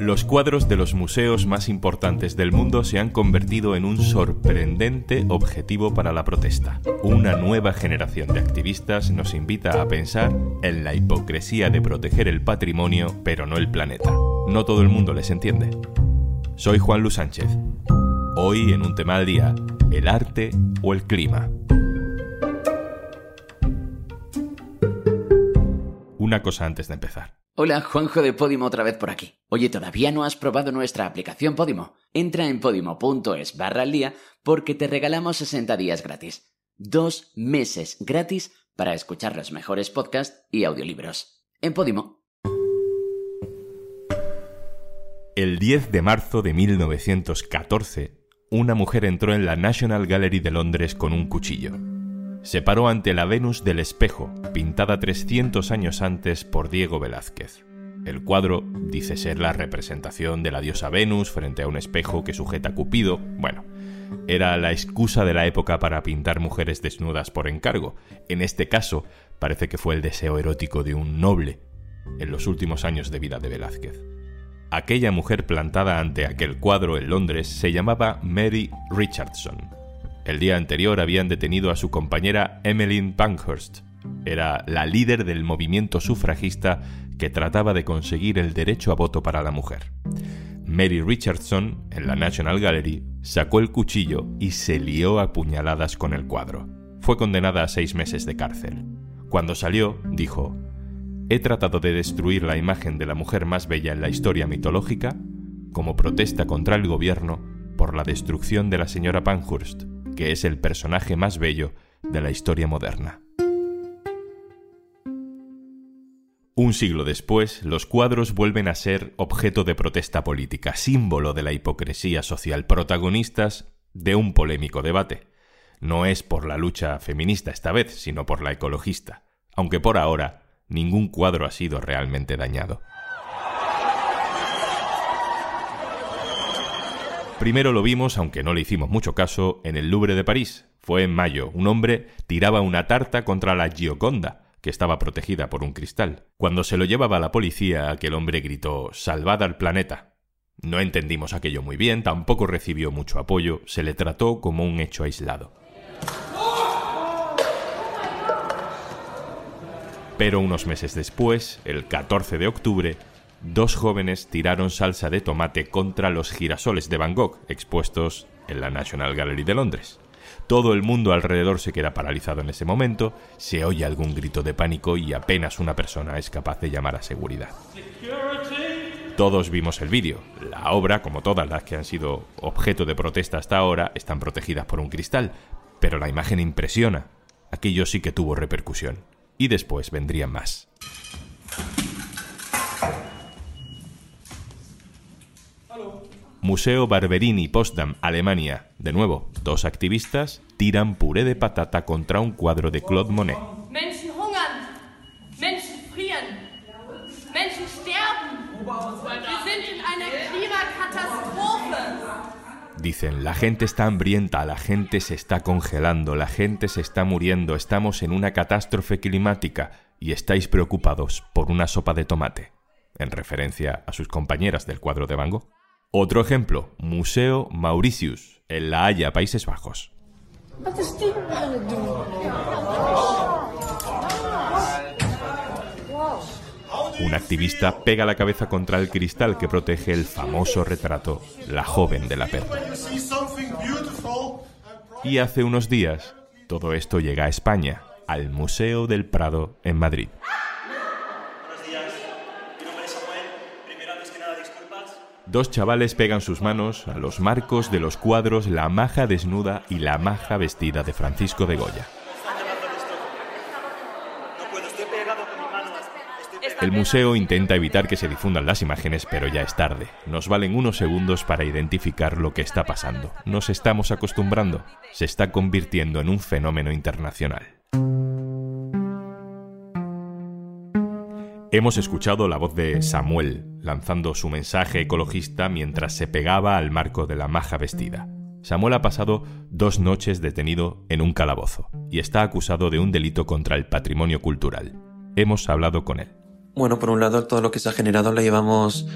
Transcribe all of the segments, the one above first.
Los cuadros de los museos más importantes del mundo se han convertido en un sorprendente objetivo para la protesta. Una nueva generación de activistas nos invita a pensar en la hipocresía de proteger el patrimonio, pero no el planeta. No todo el mundo les entiende. Soy Juan Luis Sánchez. Hoy en un tema al día, el arte o el clima. Una cosa antes de empezar. Hola, Juanjo de Podimo otra vez por aquí. Oye, ¿todavía no has probado nuestra aplicación Podimo? Entra en podimo.es barra al día porque te regalamos 60 días gratis. Dos meses gratis para escuchar los mejores podcasts y audiolibros. En Podimo. El 10 de marzo de 1914, una mujer entró en la National Gallery de Londres con un cuchillo se paró ante la Venus del espejo, pintada 300 años antes por Diego Velázquez. El cuadro dice ser la representación de la diosa Venus frente a un espejo que sujeta a Cupido. Bueno, era la excusa de la época para pintar mujeres desnudas por encargo. En este caso, parece que fue el deseo erótico de un noble en los últimos años de vida de Velázquez. Aquella mujer plantada ante aquel cuadro en Londres se llamaba Mary Richardson el día anterior habían detenido a su compañera Emmeline Pankhurst. Era la líder del movimiento sufragista que trataba de conseguir el derecho a voto para la mujer. Mary Richardson, en la National Gallery, sacó el cuchillo y se lió a puñaladas con el cuadro. Fue condenada a seis meses de cárcel. Cuando salió, dijo, He tratado de destruir la imagen de la mujer más bella en la historia mitológica como protesta contra el gobierno por la destrucción de la señora Pankhurst, que es el personaje más bello de la historia moderna. Un siglo después, los cuadros vuelven a ser objeto de protesta política, símbolo de la hipocresía social, protagonistas de un polémico debate. No es por la lucha feminista esta vez, sino por la ecologista, aunque por ahora ningún cuadro ha sido realmente dañado. Primero lo vimos, aunque no le hicimos mucho caso, en el Louvre de París. Fue en mayo. Un hombre tiraba una tarta contra la Gioconda, que estaba protegida por un cristal. Cuando se lo llevaba la policía, aquel hombre gritó Salvad al planeta. No entendimos aquello muy bien, tampoco recibió mucho apoyo, se le trató como un hecho aislado. Pero unos meses después, el 14 de octubre, dos jóvenes tiraron salsa de tomate contra los girasoles de Van Gogh expuestos en la National Gallery de Londres. Todo el mundo alrededor se queda paralizado en ese momento, se oye algún grito de pánico y apenas una persona es capaz de llamar a seguridad. Todos vimos el vídeo. La obra, como todas las que han sido objeto de protesta hasta ahora, están protegidas por un cristal, pero la imagen impresiona. Aquello sí que tuvo repercusión. Y después vendrían más. Museo Barberini, Potsdam, Alemania. De nuevo, dos activistas tiran puré de patata contra un cuadro de Claude Monet. Dicen, la gente está hambrienta, la gente se está congelando, la gente se está muriendo, estamos en una catástrofe climática y estáis preocupados por una sopa de tomate, en referencia a sus compañeras del cuadro de Van Gogh. Otro ejemplo, Museo Mauritius, en La Haya, Países Bajos. Un activista pega la cabeza contra el cristal que protege el famoso retrato La joven de la perla. Y hace unos días, todo esto llega a España, al Museo del Prado en Madrid. Dos chavales pegan sus manos a los marcos de los cuadros La maja desnuda y La maja vestida de Francisco de Goya. El museo intenta evitar que se difundan las imágenes, pero ya es tarde. Nos valen unos segundos para identificar lo que está pasando. Nos estamos acostumbrando. Se está convirtiendo en un fenómeno internacional. Hemos escuchado la voz de Samuel lanzando su mensaje ecologista mientras se pegaba al marco de la maja vestida. Samuel ha pasado dos noches detenido en un calabozo y está acusado de un delito contra el patrimonio cultural. Hemos hablado con él. Bueno, por un lado, todo lo que se ha generado lo llevamos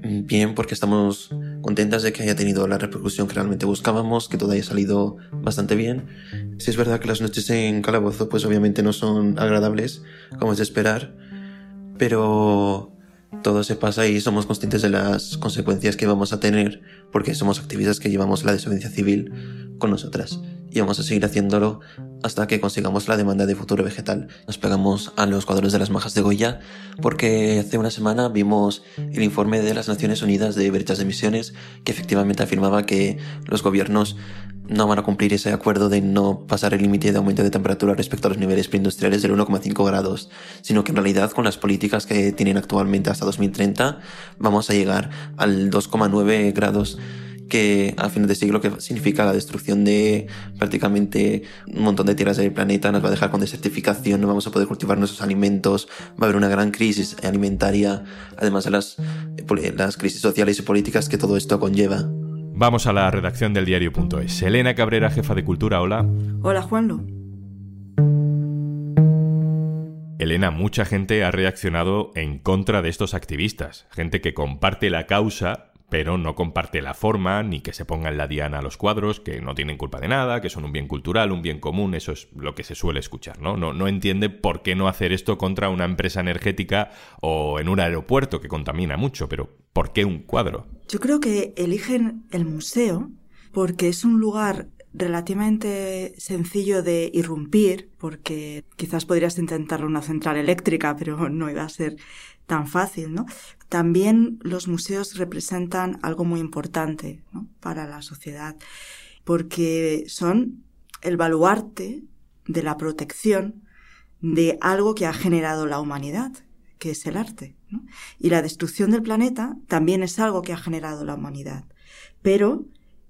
Bien, porque estamos contentas de que haya tenido la repercusión que realmente buscábamos, que todo haya salido bastante bien. Si es verdad que las noches en calabozo pues obviamente no son agradables, como es de esperar, pero todo se pasa y somos conscientes de las consecuencias que vamos a tener porque somos activistas que llevamos la desobediencia civil con nosotras y vamos a seguir haciéndolo hasta que consigamos la demanda de futuro vegetal. Nos pegamos a los cuadros de las majas de Goya porque hace una semana vimos el informe de las Naciones Unidas de brechas de emisiones que efectivamente afirmaba que los gobiernos no van a cumplir ese acuerdo de no pasar el límite de aumento de temperatura respecto a los niveles preindustriales del 1,5 grados, sino que en realidad con las políticas que tienen actualmente hasta 2030 vamos a llegar al 2,9 grados que a fines de siglo que significa la destrucción de prácticamente un montón de tierras del planeta, nos va a dejar con desertificación, no vamos a poder cultivar nuestros alimentos, va a haber una gran crisis alimentaria, además de las, las crisis sociales y políticas que todo esto conlleva. Vamos a la redacción del diario.es. Elena Cabrera, jefa de cultura, hola. Hola, Juanlo. Elena, mucha gente ha reaccionado en contra de estos activistas, gente que comparte la causa, pero no comparte la forma ni que se ponga en la diana los cuadros, que no tienen culpa de nada, que son un bien cultural, un bien común, eso es lo que se suele escuchar, ¿no? No, no entiende por qué no hacer esto contra una empresa energética o en un aeropuerto que contamina mucho, pero ¿por qué un cuadro? Yo creo que eligen el museo porque es un lugar relativamente sencillo de irrumpir, porque quizás podrías intentarlo en una central eléctrica, pero no iba a ser tan fácil, ¿no? También los museos representan algo muy importante para la sociedad, porque son el baluarte de la protección de algo que ha generado la humanidad, que es el arte. Y la destrucción del planeta también es algo que ha generado la humanidad. Pero,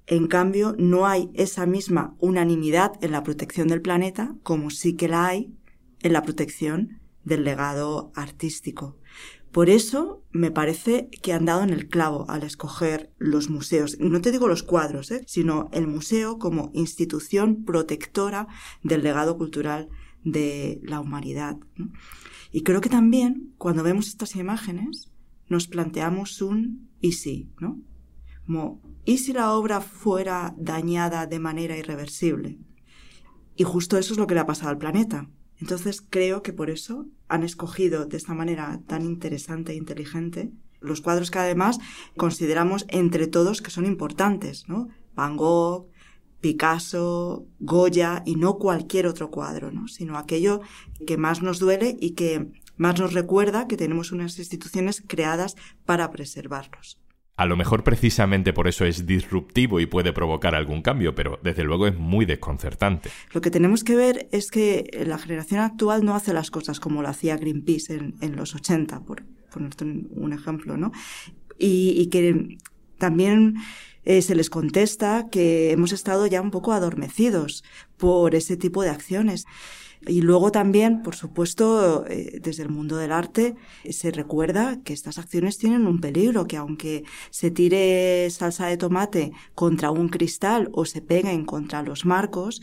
en cambio, no hay esa misma unanimidad en la protección del planeta como sí que la hay en la protección del legado artístico. Por eso me parece que han dado en el clavo al escoger los museos. No te digo los cuadros, ¿eh? sino el museo como institución protectora del legado cultural de la humanidad. Y creo que también cuando vemos estas imágenes nos planteamos un y si, ¿no? Como, ¿y si la obra fuera dañada de manera irreversible? Y justo eso es lo que le ha pasado al planeta. Entonces creo que por eso han escogido de esta manera tan interesante e inteligente los cuadros que además consideramos entre todos que son importantes, ¿no? Van Gogh, Picasso, Goya y no cualquier otro cuadro, ¿no? sino aquello que más nos duele y que más nos recuerda que tenemos unas instituciones creadas para preservarlos. A lo mejor precisamente por eso es disruptivo y puede provocar algún cambio, pero desde luego es muy desconcertante. Lo que tenemos que ver es que la generación actual no hace las cosas como lo hacía Greenpeace en, los 80, por ponerte un, ejemplo, ¿no? Y, que también eh, se les contesta que hemos estado ya un poco adormecidos por ese tipo de acciones. Y luego también, por supuesto, eh, desde el mundo del arte eh, se recuerda que estas acciones tienen un peligro, que aunque se tire salsa de tomate contra un cristal o se peguen contra los marcos,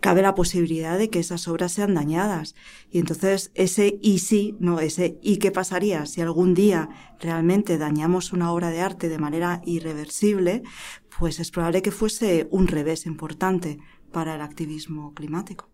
cabe la posibilidad de que esas obras sean dañadas. Y entonces ese y sí, no, ese y qué pasaría si algún día realmente dañamos una obra de arte de manera irreversible, pues es probable que fuese un revés importante para el activismo climático.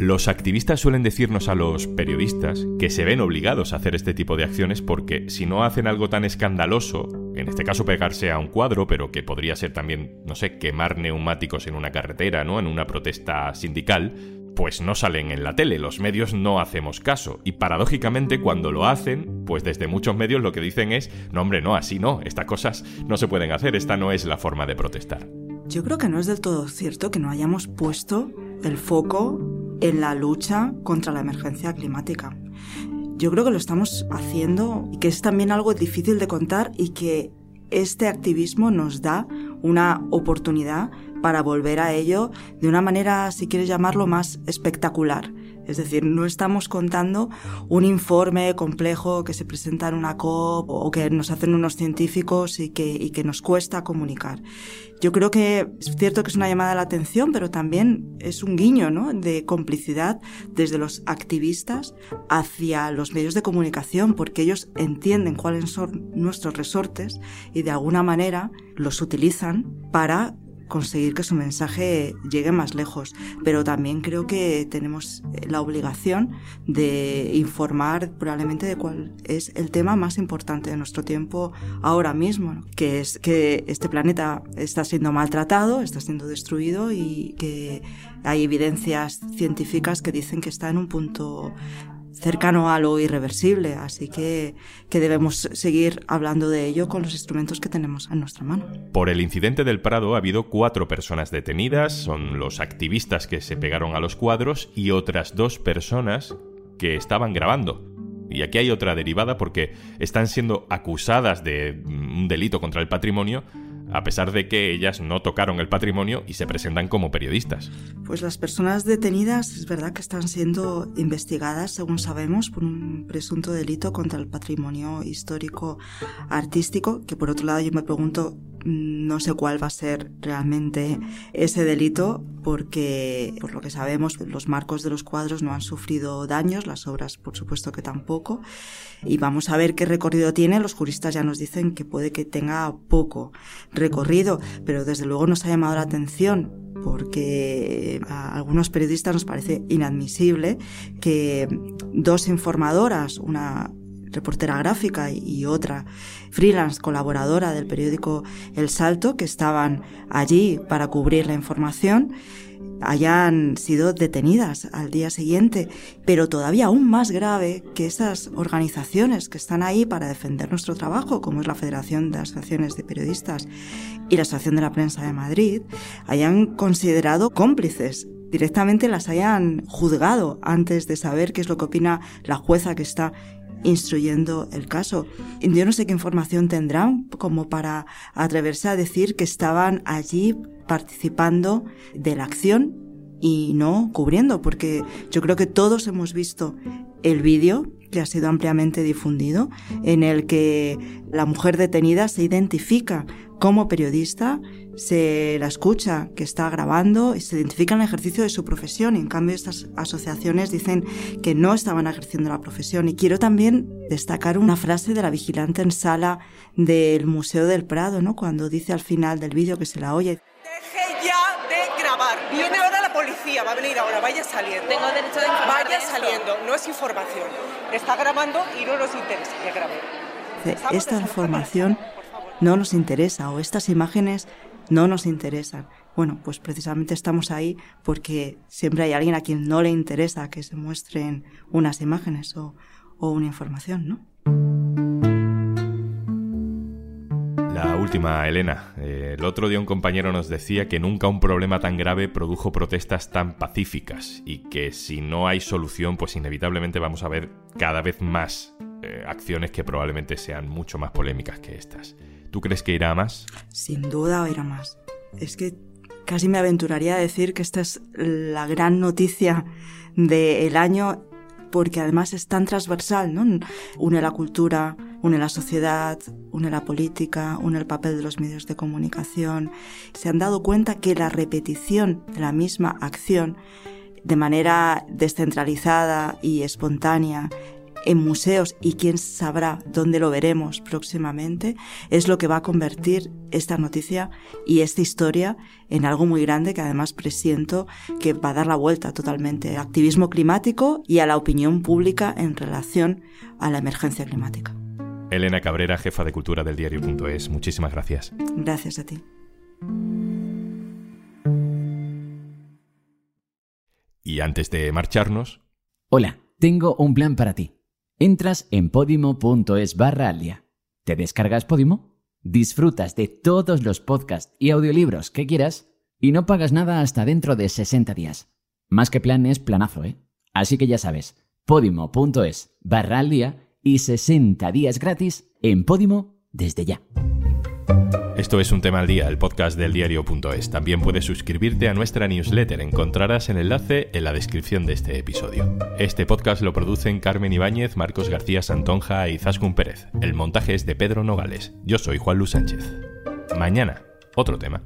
Los activistas suelen decirnos a los periodistas que se ven obligados a hacer este tipo de acciones porque si no hacen algo tan escandaloso, en este caso pegarse a un cuadro, pero que podría ser también, no sé, quemar neumáticos en una carretera, ¿no? En una protesta sindical, pues no salen en la tele, los medios no hacemos caso. Y paradójicamente cuando lo hacen, pues desde muchos medios lo que dicen es, no hombre, no, así no, estas cosas no se pueden hacer, esta no es la forma de protestar. Yo creo que no es del todo cierto que no hayamos puesto el foco en la lucha contra la emergencia climática. Yo creo que lo estamos haciendo y que es también algo difícil de contar y que este activismo nos da una oportunidad para volver a ello de una manera, si quieres llamarlo, más espectacular. Es decir, no estamos contando un informe complejo que se presenta en una COP o que nos hacen unos científicos y que, nos cuesta comunicar. Yo creo que es cierto que es una llamada a la atención, pero también es un guiño ¿no? de complicidad desde los activistas hacia los medios de comunicación, porque ellos entienden cuáles son nuestros resortes y de alguna manera los utilizan para conseguir que su mensaje llegue más lejos. Pero también creo que tenemos la obligación de informar probablemente de cuál es el tema más importante de nuestro tiempo ahora mismo, que es que este planeta está siendo maltratado, está siendo destruido y que hay evidencias científicas que dicen que está en un punto cercano a lo irreversible, así que, que debemos seguir hablando de ello con los instrumentos que tenemos en nuestra mano. Por el incidente del Prado ha habido cuatro personas detenidas, son los activistas que se pegaron a los cuadros y otras dos personas que estaban grabando. Y aquí hay otra derivada porque están siendo acusadas de un delito contra el patrimonio a pesar de que ellas no tocaron el patrimonio y se presentan como periodistas. Pues las personas detenidas es verdad que están siendo investigadas, según sabemos, por un presunto delito contra el patrimonio histórico artístico, que por otro lado yo me pregunto no sé cuál va a ser realmente ese delito porque, por lo que sabemos, los marcos de los cuadros no han sufrido daños, las obras por supuesto que tampoco. Y vamos a ver qué recorrido tiene. Los juristas ya nos dicen que puede que tenga poco recorrido, pero desde luego nos ha llamado la atención porque a algunos periodistas nos parece inadmisible que dos informadoras, una reportera gráfica y otra freelance colaboradora del periódico El Salto, que estaban allí para cubrir la información, hayan sido detenidas al día siguiente, pero todavía aún más grave que esas organizaciones que están ahí para defender nuestro trabajo, como es la Federación de Asociaciones de Periodistas y la Asociación de la Prensa de Madrid, hayan considerado cómplices directamente las hayan juzgado antes de saber qué es lo que opina la jueza que está instruyendo el caso. Yo no sé qué información tendrán como para atreverse a decir que estaban allí participando de la acción y no cubriendo, porque yo creo que todos hemos visto el vídeo que ha sido ampliamente difundido, en el que la mujer detenida se identifica como periodista, se la escucha que está grabando y se identifica en el ejercicio de su profesión. Y en cambio, estas asociaciones dicen que no estaban ejerciendo la profesión. Y quiero también destacar una frase de la vigilante en sala del Museo del Prado, ¿no? Cuando dice al final del vídeo que se la oye. Deje ya de grabar. Viene ahora la policía, va a venir ahora, vaya saliendo. Tengo derecho de informar Vaya saliendo, no es información. Está grabando y no nos interesa que grabe. Esta información. No nos interesa o estas imágenes no nos interesan. Bueno, pues precisamente estamos ahí porque siempre hay alguien a quien no le interesa que se muestren unas imágenes o, una información, ¿no? La última, Elena. Eh, el otro día un compañero nos decía que nunca un problema tan grave produjo protestas tan pacíficas y que si no hay solución, pues inevitablemente vamos a ver cada vez más eh, acciones que probablemente sean mucho más polémicas que estas. ¿Tú crees que irá a más? Sin duda irá más. Es que casi me aventuraría a decir que esta es la gran noticia del año porque además es tan transversal, ¿no? Une la cultura, une la sociedad, une la política, une el papel de los medios de comunicación. Se han dado cuenta que la repetición de la misma acción de manera descentralizada y espontánea en museos y quién sabrá dónde lo veremos próximamente, es lo que va a convertir esta noticia y esta historia en algo muy grande que además presiento que va a dar la vuelta totalmente al activismo climático y a la opinión pública en relación a la emergencia climática. Elena Cabrera, jefa de cultura del diario.es, muchísimas gracias. Gracias a ti. Y antes de marcharnos, Hola, tengo un plan para ti. Entras en podimo.es barra al día. ¿Te descargas Podimo? Disfrutas de todos los podcasts y audiolibros que quieras y no pagas nada hasta dentro de 60 días. Más que plan es planazo, ¿eh? Así que ya sabes, podimo.es barra y 60 días gratis en Podimo desde ya. Esto es un tema al día, el podcast del diario.es. También puedes suscribirte a nuestra newsletter. Encontrarás el enlace en la descripción de este episodio. Este podcast lo producen Carmen Ibáñez, Marcos García Santonja y Zascun Pérez. El montaje es de Pedro Nogales. Yo soy Juan Luis Sánchez. Mañana, otro tema.